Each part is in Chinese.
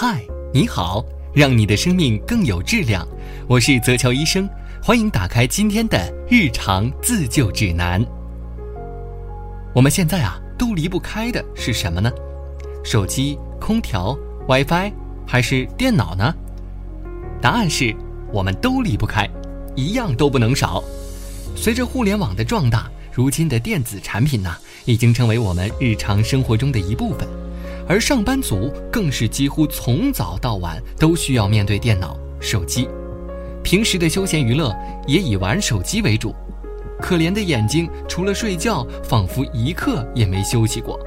嗨，你好，让你的生命更有质量。我是泽乔医生，欢迎打开今天的日常自救指南。我们现在啊，都离不开的是什么呢？手机、空调、WiFi，还是电脑呢？答案是，我们都离不开，一样都不能少。随着互联网的壮大，如今的电子产品呢，已经成为我们日常生活中的一部分。而上班族更是几乎从早到晚都需要面对电脑、手机，平时的休闲娱乐也以玩手机为主。可怜的眼睛，除了睡觉，仿佛一刻也没休息过。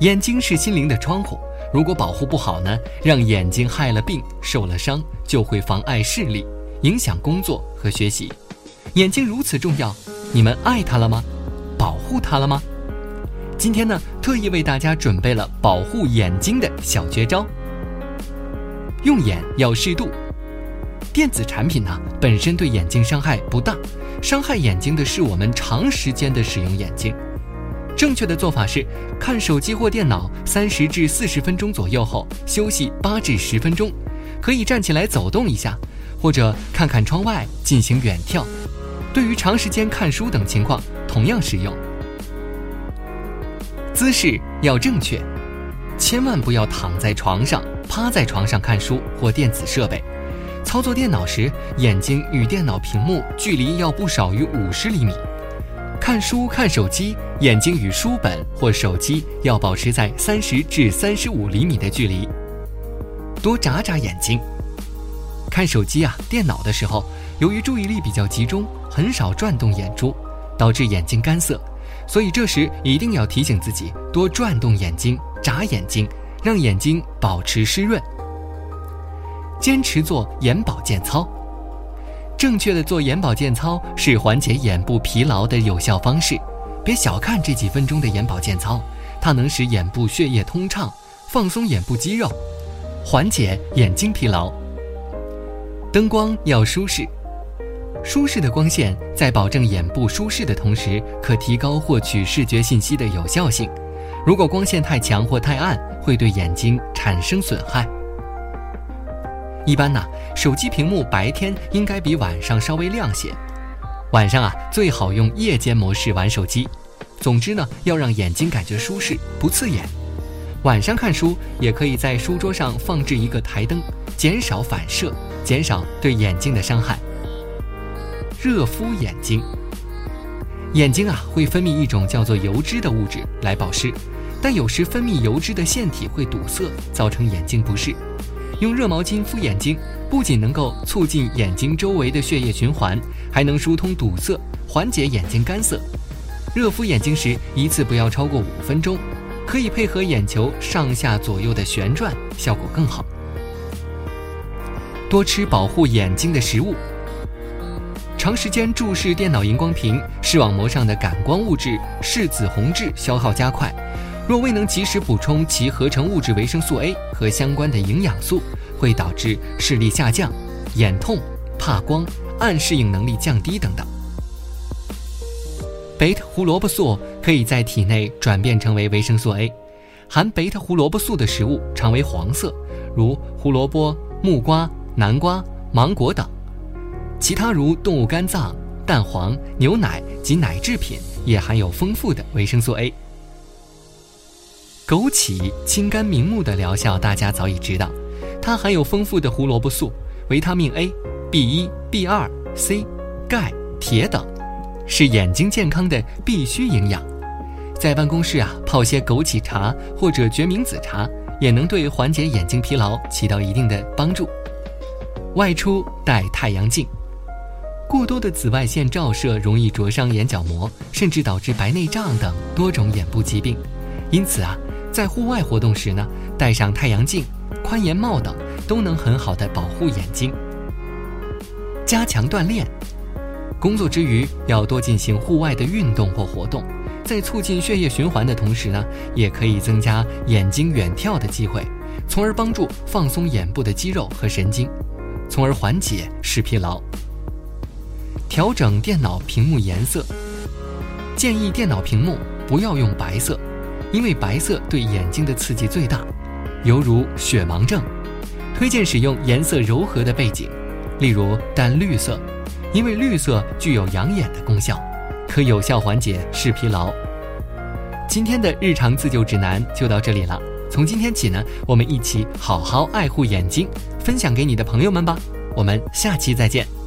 眼睛是心灵的窗户，如果保护不好呢，让眼睛害了病、受了伤，就会妨碍视力，影响工作和学习。眼睛如此重要，你们爱它了吗？保护它了吗？今天呢，特意为大家准备了保护眼睛的小绝招。用眼要适度，电子产品呢本身对眼睛伤害不大，伤害眼睛的是我们长时间的使用眼睛。正确的做法是，看手机或电脑三十至四十分钟左右后，休息八至十分钟，可以站起来走动一下，或者看看窗外进行远眺。对于长时间看书等情况，同样适用。姿势要正确，千万不要躺在床上、趴在床上看书或电子设备。操作电脑时，眼睛与电脑屏幕距离要不少于五十厘米。看书看手机，眼睛与书本或手机要保持在三十至三十五厘米的距离。多眨眨眼睛。看手机啊、电脑的时候，由于注意力比较集中，很少转动眼珠，导致眼睛干涩。所以这时一定要提醒自己多转动眼睛、眨眼睛，让眼睛保持湿润。坚持做眼保健操，正确的做眼保健操是缓解眼部疲劳的有效方式。别小看这几分钟的眼保健操，它能使眼部血液通畅，放松眼部肌肉，缓解眼睛疲劳。灯光要舒适。舒适的光线在保证眼部舒适的同时，可提高获取视觉信息的有效性。如果光线太强或太暗，会对眼睛产生损害。一般呢，手机屏幕白天应该比晚上稍微亮些。晚上啊，最好用夜间模式玩手机。总之呢，要让眼睛感觉舒适，不刺眼。晚上看书也可以在书桌上放置一个台灯，减少反射，减少对眼睛的伤害。热敷眼睛，眼睛啊会分泌一种叫做油脂的物质来保湿，但有时分泌油脂的腺体会堵塞，造成眼睛不适。用热毛巾敷眼睛，不仅能够促进眼睛周围的血液循环，还能疏通堵塞，缓解眼睛干涩。热敷眼睛时，一次不要超过五分钟，可以配合眼球上下左右的旋转，效果更好。多吃保护眼睛的食物。长时间注视电脑荧光屏，视网膜上的感光物质视紫红质消耗加快。若未能及时补充其合成物质维生素 A 和相关的营养素，会导致视力下降、眼痛、怕光、暗适应能力降低等等。贝塔胡萝卜素可以在体内转变成为维生素 A，含贝塔胡萝卜素的食物常为黄色，如胡萝卜、木瓜、南瓜、芒果等。其他如动物肝脏、蛋黄、牛奶及奶制品也含有丰富的维生素 A。枸杞清肝明目的疗效大家早已知道，它含有丰富的胡萝卜素、维他命 A、B1、B2、C、钙、铁等，是眼睛健康的必需营养。在办公室啊泡些枸杞茶或者决明子茶，也能对缓解眼睛疲劳起到一定的帮助。外出戴太阳镜。过多的紫外线照射容易灼伤眼角膜，甚至导致白内障等多种眼部疾病。因此啊，在户外活动时呢，戴上太阳镜、宽檐帽等，都能很好的保护眼睛。加强锻炼，工作之余要多进行户外的运动或活动，在促进血液循环的同时呢，也可以增加眼睛远眺的机会，从而帮助放松眼部的肌肉和神经，从而缓解视疲劳。调整电脑屏幕颜色，建议电脑屏幕不要用白色，因为白色对眼睛的刺激最大。犹如雪盲症。推荐使用颜色柔和的背景，例如淡绿色，因为绿色具有养眼的功效，可有效缓解视疲劳。今天的日常自救指南就到这里了。从今天起呢，我们一起好好爱护眼睛，分享给你的朋友们吧。我们下期再见。